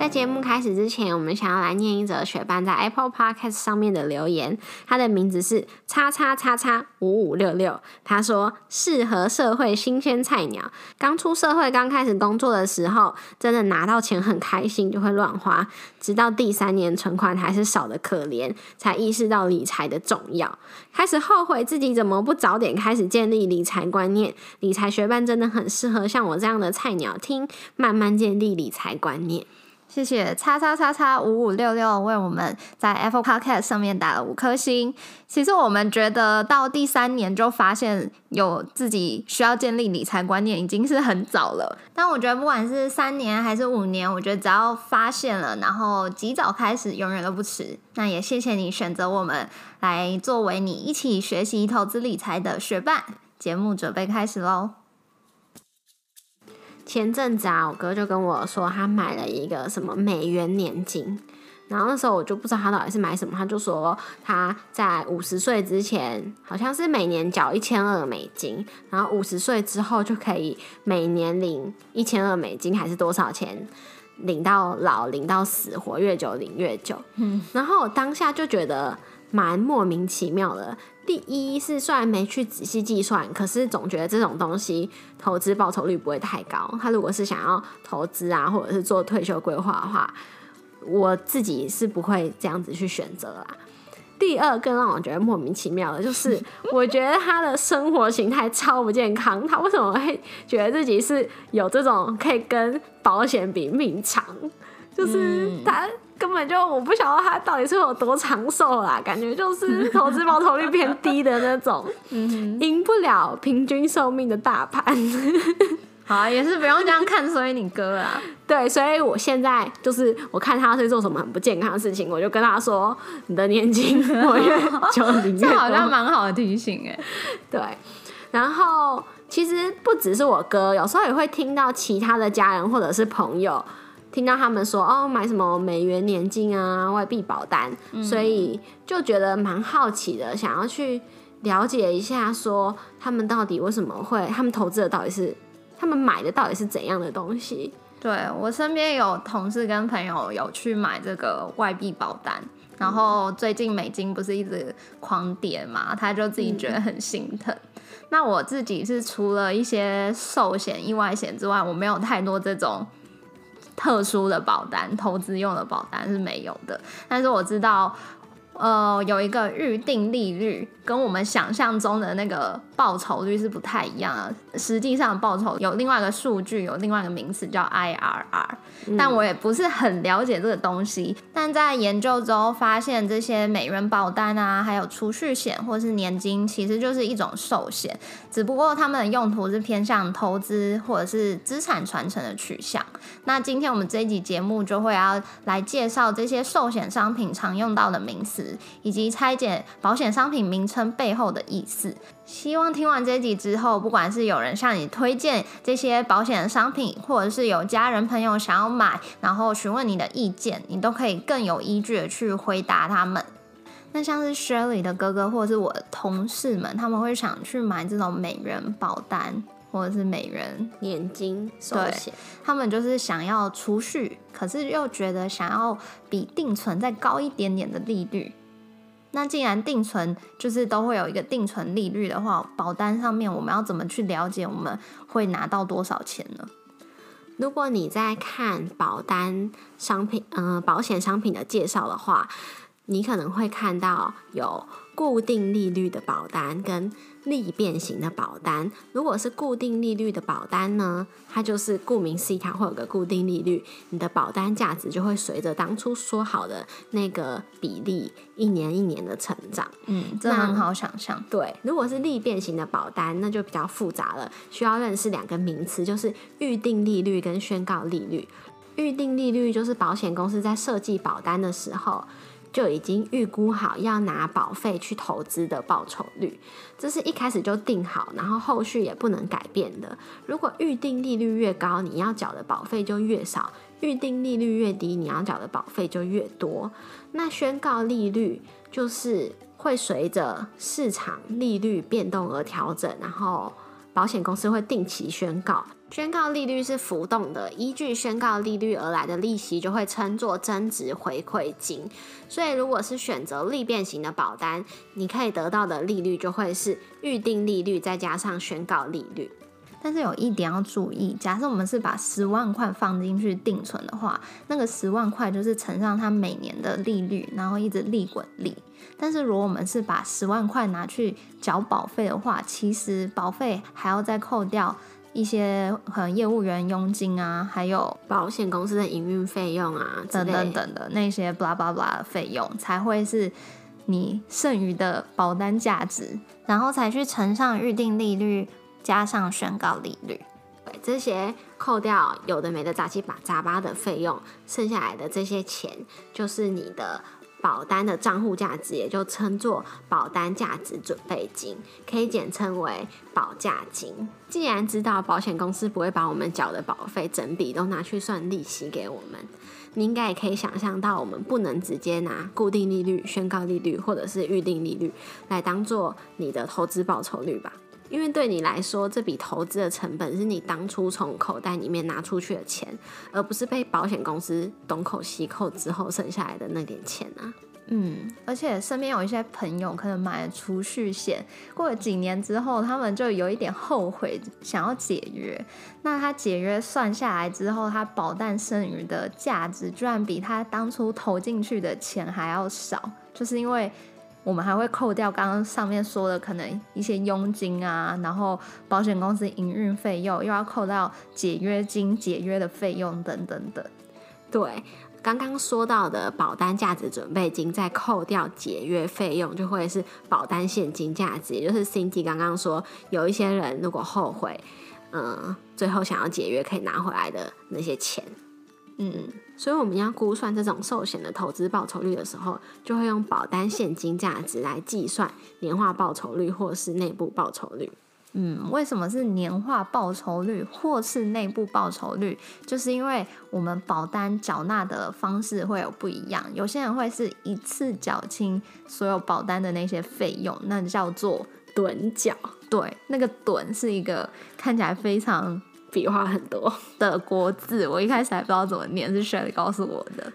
在节目开始之前，我们想要来念一则学伴在 Apple Podcast 上面的留言。他的名字是叉叉叉叉五五六六。他说：“适合社会新鲜菜鸟，刚出社会、刚开始工作的时候，真的拿到钱很开心，就会乱花。直到第三年存款还是少的可怜，才意识到理财的重要，开始后悔自己怎么不早点开始建立理财观念。理财学伴真的很适合像我这样的菜鸟听，慢慢建立理财观念。”谢谢叉叉叉叉五五六六为我们在 Apple Podcast 上面打了五颗星。其实我们觉得到第三年就发现有自己需要建立理财观念，已经是很早了。但我觉得不管是三年还是五年，我觉得只要发现了，然后及早开始，永远都不迟。那也谢谢你选择我们来作为你一起学习投资理财的学伴。节目准备开始喽。前阵子啊，我哥就跟我说，他买了一个什么美元年金，然后那时候我就不知道他到底是买什么，他就说他在五十岁之前，好像是每年缴一千二美金，然后五十岁之后就可以每年领一千二美金，还是多少钱，领到老，领到死，活越久领越久。嗯，然后我当下就觉得蛮莫名其妙的。第一是虽然没去仔细计算，可是总觉得这种东西投资报酬率不会太高。他如果是想要投资啊，或者是做退休规划的话，我自己是不会这样子去选择啦。第二更让我觉得莫名其妙的就是，我觉得他的生活形态超不健康。他为什么会觉得自己是有这种可以跟保险比命长？就是他。根本就我不晓得他到底是有多长寿啦，感觉就是 投资报酬率偏低的那种，赢不了平均寿命的大盘。好啊，也是不用这样看，所以你哥啊，对，所以我现在就是我看他是做什么很不健康的事情，我就跟他说，你的年金我越就你越这好像蛮好的提醒哎。对，然后其实不只是我哥，有时候也会听到其他的家人或者是朋友。听到他们说哦，买什么美元年金啊、外币保单，所以就觉得蛮好奇的，想要去了解一下，说他们到底为什么会，他们投资的到底是，他们买的到底是怎样的东西？对我身边有同事跟朋友有去买这个外币保单，然后最近美金不是一直狂跌嘛，他就自己觉得很心疼。那我自己是除了一些寿险、意外险之外，我没有太多这种。特殊的保单，投资用的保单是没有的，但是我知道。呃，有一个预定利率，跟我们想象中的那个报酬率是不太一样的。实际上，报酬有另外一个数据，有另外一个名词叫 IRR，但我也不是很了解这个东西。但在研究中发现，这些美元保单啊，还有储蓄险或是年金，其实就是一种寿险，只不过它们的用途是偏向投资或者是资产传承的取向。那今天我们这一集节目就会要来介绍这些寿险商品常用到的名词。以及拆解保险商品名称背后的意思。希望听完这集之后，不管是有人向你推荐这些保险商品，或者是有家人朋友想要买，然后询问你的意见，你都可以更有依据的去回答他们。那像是 Shirley 的哥哥，或者是我的同事们，他们会想去买这种美人保单。或者是美人年金寿险，他们就是想要储蓄，可是又觉得想要比定存再高一点点的利率。那既然定存就是都会有一个定存利率的话，保单上面我们要怎么去了解我们会拿到多少钱呢？如果你在看保单商品，嗯，保险商品的介绍的话，你可能会看到有固定利率的保单跟。利变型的保单，如果是固定利率的保单呢，它就是顾名思义，它会有个固定利率，你的保单价值就会随着当初说好的那个比例，一年一年的成长。嗯，这很好想象。对，如果是利变型的保单，那就比较复杂了，需要认识两个名词，就是预定利率跟宣告利率。预定利率就是保险公司在设计保单的时候。就已经预估好要拿保费去投资的报酬率，这是一开始就定好，然后后续也不能改变的。如果预定利率越高，你要缴的保费就越少，预定利率越低，你要缴的保费就越多。那宣告利率就是会随着市场利率变动而调整，然后保险公司会定期宣告。宣告利率是浮动的，依据宣告利率而来的利息就会称作增值回馈金。所以，如果是选择利变型的保单，你可以得到的利率就会是预定利率再加上宣告利率。但是有一点要注意，假设我们是把十万块放进去定存的话，那个十万块就是乘上它每年的利率，然后一直利滚利。但是如果我们是把十万块拿去缴保费的话，其实保费还要再扣掉。一些可能业务员佣金啊，还有保险公司的营运费用啊，等等等的那些 blah blah blah 的费用，才会是你剩余的保单价值，然后才去乘上预定利率加上宣告利率。对，这些扣掉有的没的杂七杂八的费用，剩下来的这些钱就是你的。保单的账户价值也就称作保单价值准备金，可以简称为保价金。既然知道保险公司不会把我们缴的保费整笔都拿去算利息给我们，你应该也可以想象到，我们不能直接拿固定利率、宣告利率或者是预定利率来当做你的投资报酬率吧？因为对你来说，这笔投资的成本是你当初从口袋里面拿出去的钱，而不是被保险公司东口西扣之后剩下来的那点钱啊。嗯，而且身边有一些朋友可能买了储蓄险，过了几年之后，他们就有一点后悔，想要解约。那他解约算下来之后，他保单剩余的价值居然比他当初投进去的钱还要少，就是因为。我们还会扣掉刚刚上面说的可能一些佣金啊，然后保险公司营运费用，又要扣到解约金、解约的费用等等等。对，刚刚说到的保单价值准备金，再扣掉解约费用，就会是保单现金价值，也就是 Cindy 刚刚说，有一些人如果后悔，嗯，最后想要解约可以拿回来的那些钱。嗯，所以我们要估算这种寿险的投资报酬率的时候，就会用保单现金价值来计算年化报酬率或是内部报酬率。嗯，为什么是年化报酬率或是内部报酬率？就是因为我们保单缴纳的方式会有不一样，有些人会是一次缴清所有保单的那些费用，那叫做趸缴。对，那个趸是一个看起来非常。笔画很多的国字，我一开始还不知道怎么念，是 Shelly 告诉我的。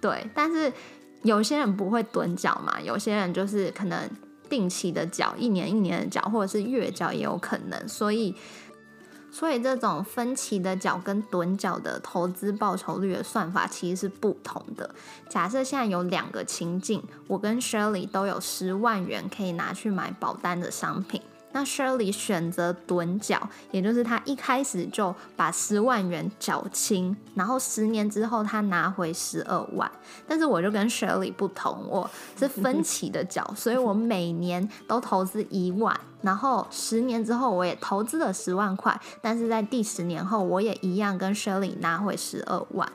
对。但是有些人不会趸缴嘛，有些人就是可能定期的缴，一年一年的缴，或者是月缴也有可能。所以，所以这种分期的缴跟趸缴的投资报酬率的算法其实是不同的。假设现在有两个情境，我跟 Shelly 都有十万元可以拿去买保单的商品。那 Shirley 选择趸缴，也就是他一开始就把十万元缴清，然后十年之后他拿回十二万。但是我就跟 Shirley 不同，我是分 期的缴，所以我每年都投资一万，然后十年之后我也投资了十万块，但是在第十年后我也一样跟 Shirley 拿回十二万。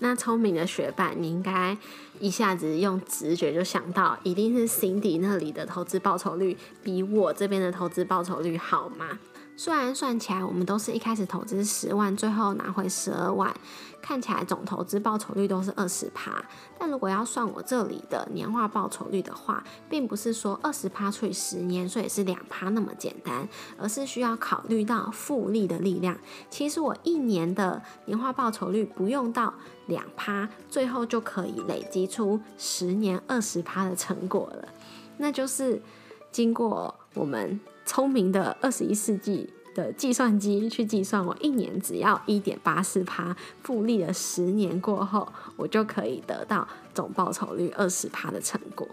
那聪明的学霸，你应该一下子用直觉就想到，一定是 Cindy 那里的投资报酬率比我这边的投资报酬率好吗？虽然算起来，我们都是一开始投资十万，最后拿回十二万。看起来总投资报酬率都是二十趴，但如果要算我这里的年化报酬率的话，并不是说二十趴除以十年，所以是两趴那么简单，而是需要考虑到复利的力量。其实我一年的年化报酬率不用到两趴，最后就可以累积出十年二十趴的成果了。那就是经过我们聪明的二十一世纪。的计算机去计算，我一年只要一点八四趴，复利了十年过后，我就可以得到总报酬率二十趴的成果。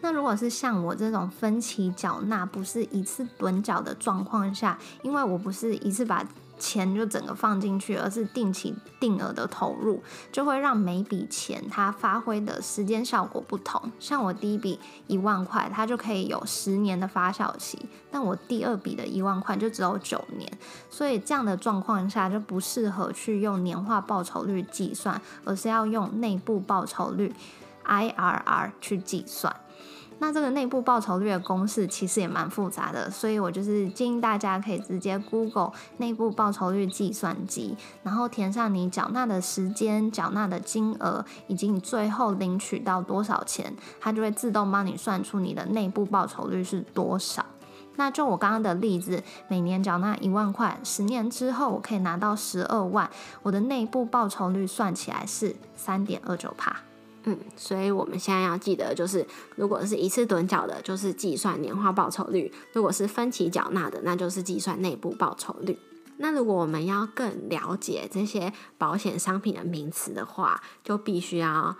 那如果是像我这种分期缴纳，不是一次趸缴的状况下，因为我不是一次把。钱就整个放进去，而是定期定额的投入，就会让每笔钱它发挥的时间效果不同。像我第一笔一万块，它就可以有十年的发酵期，但我第二笔的一万块就只有九年。所以这样的状况下就不适合去用年化报酬率计算，而是要用内部报酬率 IRR 去计算。那这个内部报酬率的公式其实也蛮复杂的，所以我就是建议大家可以直接 Google 内部报酬率计算机，然后填上你缴纳的时间、缴纳的金额以及你最后领取到多少钱，它就会自动帮你算出你的内部报酬率是多少。那就我刚刚的例子，每年缴纳一万块，十年之后我可以拿到十二万，我的内部报酬率算起来是三点二九帕。嗯，所以我们现在要记得，就是如果是一次趸缴的，就是计算年化报酬率；如果是分期缴纳的，那就是计算内部报酬率。那如果我们要更了解这些保险商品的名词的话，就必须要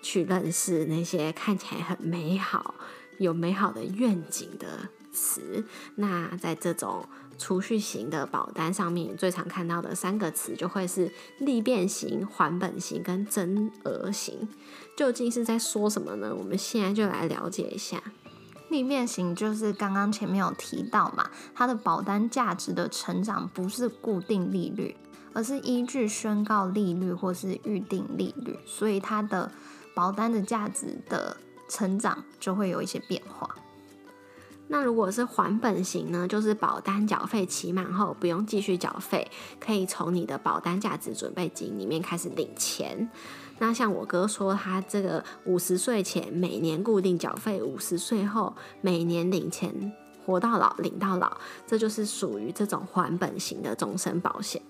去认识那些看起来很美好、有美好的愿景的词。那在这种储蓄型的保单上面，最常看到的三个词就会是利变型、还本型跟增额型。究竟是在说什么呢？我们现在就来了解一下。利变型就是刚刚前面有提到嘛，它的保单价值的成长不是固定利率，而是依据宣告利率或是预定利率，所以它的保单的价值的成长就会有一些变化。那如果是还本型呢？就是保单缴费期满后不用继续缴费，可以从你的保单价值准备金里面开始领钱。那像我哥说，他这个五十岁前每年固定缴费，五十岁后每年领钱，活到老领到老，这就是属于这种还本型的终身保险。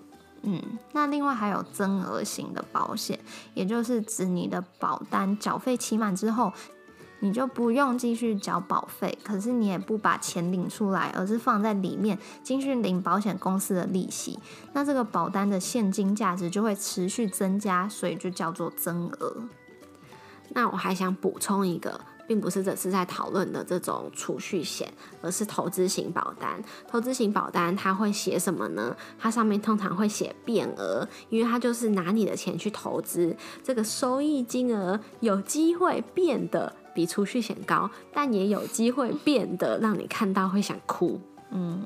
嗯，那另外还有增额型的保险，也就是指你的保单缴费期满之后。你就不用继续缴保费，可是你也不把钱领出来，而是放在里面继续领保险公司的利息。那这个保单的现金价值就会持续增加，所以就叫做增额。那我还想补充一个，并不是这次在讨论的这种储蓄险，而是投资型保单。投资型保单它会写什么呢？它上面通常会写变额，因为它就是拿你的钱去投资，这个收益金额有机会变得。比储蓄险高，但也有机会变得让你看到会想哭。嗯，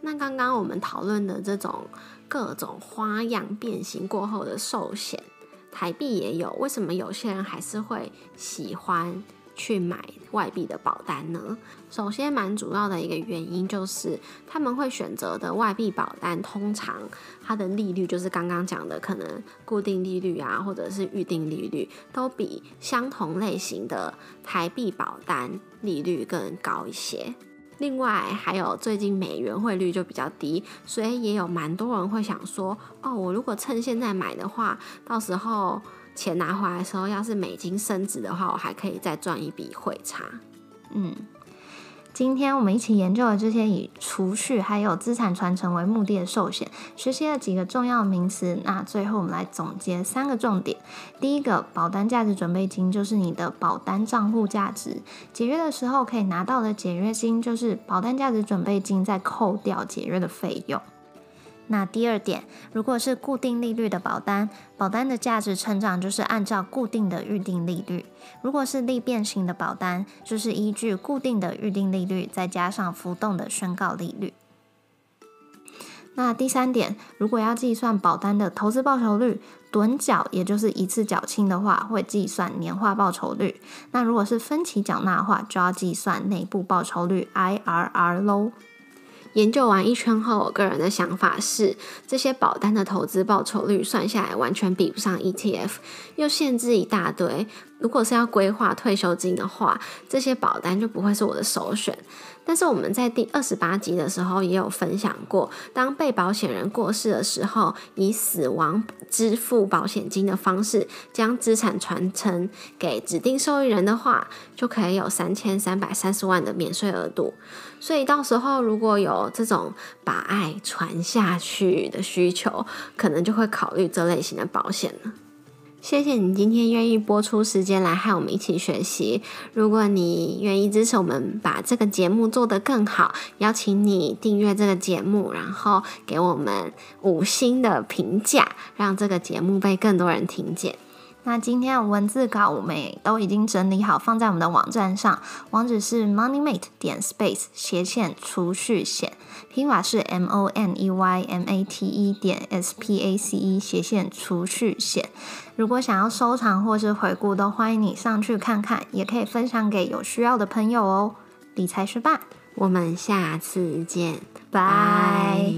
那刚刚我们讨论的这种各种花样变形过后的寿险，台币也有，为什么有些人还是会喜欢？去买外币的保单呢？首先，蛮主要的一个原因就是他们会选择的外币保单，通常它的利率就是刚刚讲的，可能固定利率啊，或者是预定利率，都比相同类型的台币保单利率更高一些。另外，还有最近美元汇率就比较低，所以也有蛮多人会想说，哦，我如果趁现在买的话，到时候。钱拿回来的时候，要是美金升值的话，我还可以再赚一笔汇差。嗯，今天我们一起研究了这些以储蓄还有资产传承为目的的寿险，学习了几个重要名词。那最后我们来总结三个重点：第一个，保单价值准备金就是你的保单账户价值，解约的时候可以拿到的解约金就是保单价值准备金再扣掉解约的费用。那第二点，如果是固定利率的保单，保单的价值成长就是按照固定的预定利率；如果是利变型的保单，就是依据固定的预定利率再加上浮动的宣告利率。那第三点，如果要计算保单的投资报酬率，趸缴也就是一次缴清的话，会计算年化报酬率；那如果是分期缴纳的话，就要计算内部报酬率 IRR 喽。研究完一圈后，我个人的想法是，这些保单的投资报酬率算下来完全比不上 ETF，又限制一大堆。如果是要规划退休金的话，这些保单就不会是我的首选。但是我们在第二十八集的时候也有分享过，当被保险人过世的时候，以死亡支付保险金的方式将资产传承给指定受益人的话，就可以有三千三百三十万的免税额度。所以到时候如果有这种把爱传下去的需求，可能就会考虑这类型的保险了。谢谢你今天愿意播出时间来和我们一起学习。如果你愿意支持我们把这个节目做得更好，邀请你订阅这个节目，然后给我们五星的评价，让这个节目被更多人听见。那今天的文字稿我们也都已经整理好，放在我们的网站上，网址是 moneymate 点 space 斜线储蓄险，拼法是 m o n e y m a t e 点 s p a c e 斜线储蓄险。如果想要收藏或是回顾，都欢迎你上去看看，也可以分享给有需要的朋友哦。理财学霸，我们下次见，拜。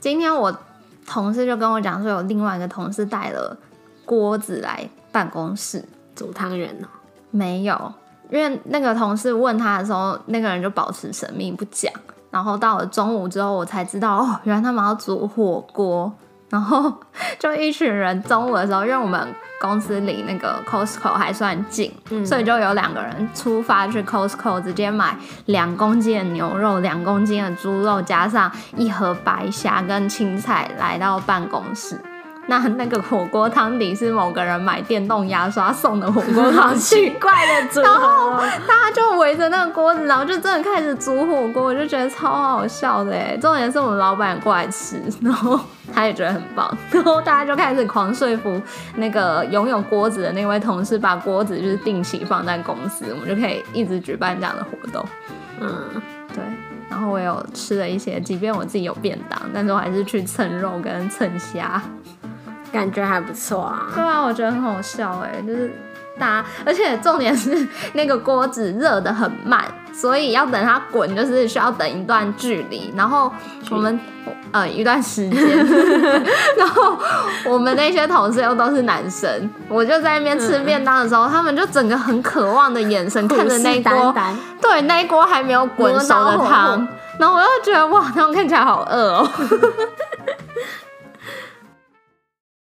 今天我同事就跟我讲说，有另外一个同事带了。锅子来办公室煮汤圆哦？没有，因为那个同事问他的时候，那个人就保持神秘不讲。然后到了中午之后，我才知道哦，原来他们要煮火锅。然后就一群人中午的时候，因为我们公司离那个 Costco 还算近，所以就有两个人出发去 Costco，直接买两公斤的牛肉、两公斤的猪肉，加上一盒白虾跟青菜，来到办公室。那那个火锅汤底是某个人买电动牙刷送的火锅汤，奇怪的组合。大家就围着那个锅子，然后就真的开始煮火锅，我就觉得超好笑的哎。重点是我们老板过来吃，然后他也觉得很棒，然后大家就开始狂说服那个拥有锅子的那位同事，把锅子就是定期放在公司，我们就可以一直举办这样的活动。嗯，对。然后我有吃了一些，即便我自己有便当，但是我还是去蹭肉跟蹭虾。感觉还不错啊，对啊，我觉得很好笑哎，就是大家，而且重点是那个锅子热的很慢，所以要等它滚，就是需要等一段距离。然后我们呃一段时间，然后我们那些同事又都是男生，我就在那边吃便当的时候，他们就整个很渴望的眼神看着那一锅，对，那一锅还没有滚熟的汤，然后我又觉得哇，他们看起来好饿哦。